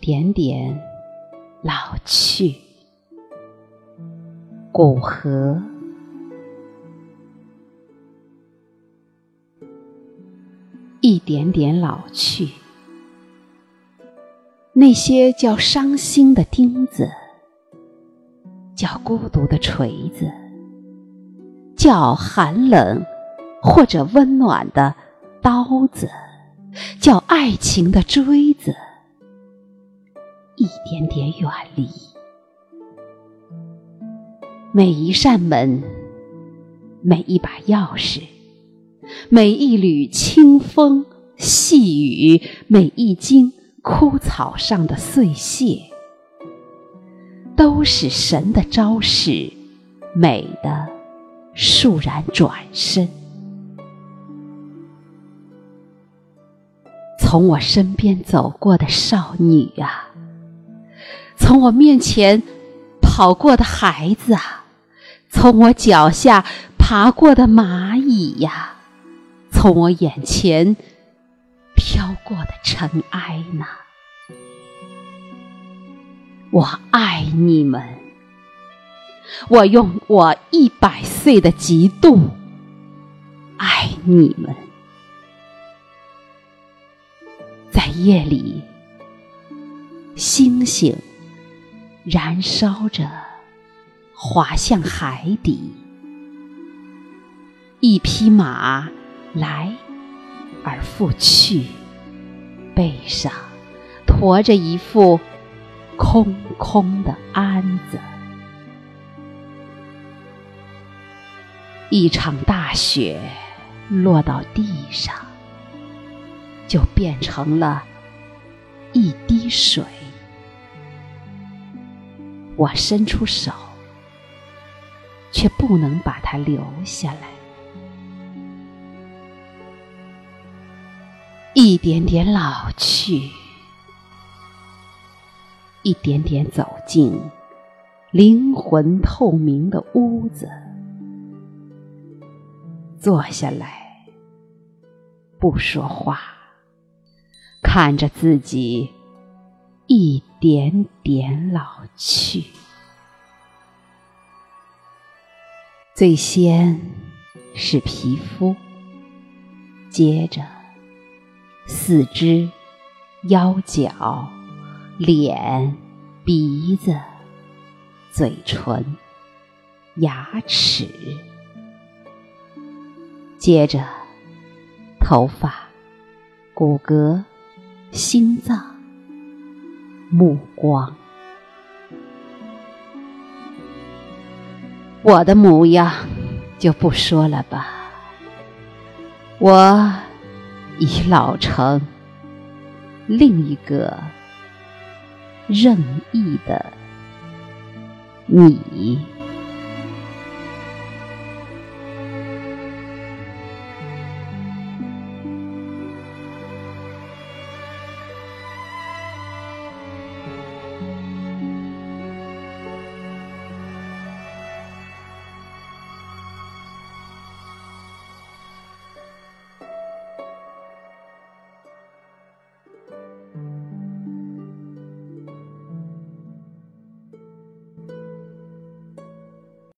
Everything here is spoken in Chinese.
点点老去，古河。一点点老去，那些叫伤心的钉子，叫孤独的锤子，叫寒冷或者温暖的刀子。叫爱情的锥子，一点点远离。每一扇门，每一把钥匙，每一缕清风细雨，每一茎枯草上的碎屑，都是神的招式，美的倏然转身。从我身边走过的少女啊，从我面前跑过的孩子啊，从我脚下爬过的蚂蚁呀，从我眼前飘过的尘埃呢，我爱你们，我用我一百岁的嫉妒爱你们。在夜里，星星燃烧着，滑向海底。一匹马来而复去，背上驮着一副空空的鞍子。一场大雪落到地上。就变成了一滴水。我伸出手，却不能把它留下来。一点点老去，一点点走进灵魂透明的屋子，坐下来，不说话。看着自己一点点老去，最先是皮肤，接着四肢、腰脚、脸、鼻子、嘴唇、牙齿，接着头发、骨骼。心脏、目光，我的模样就不说了吧。我已老成另一个任意的你。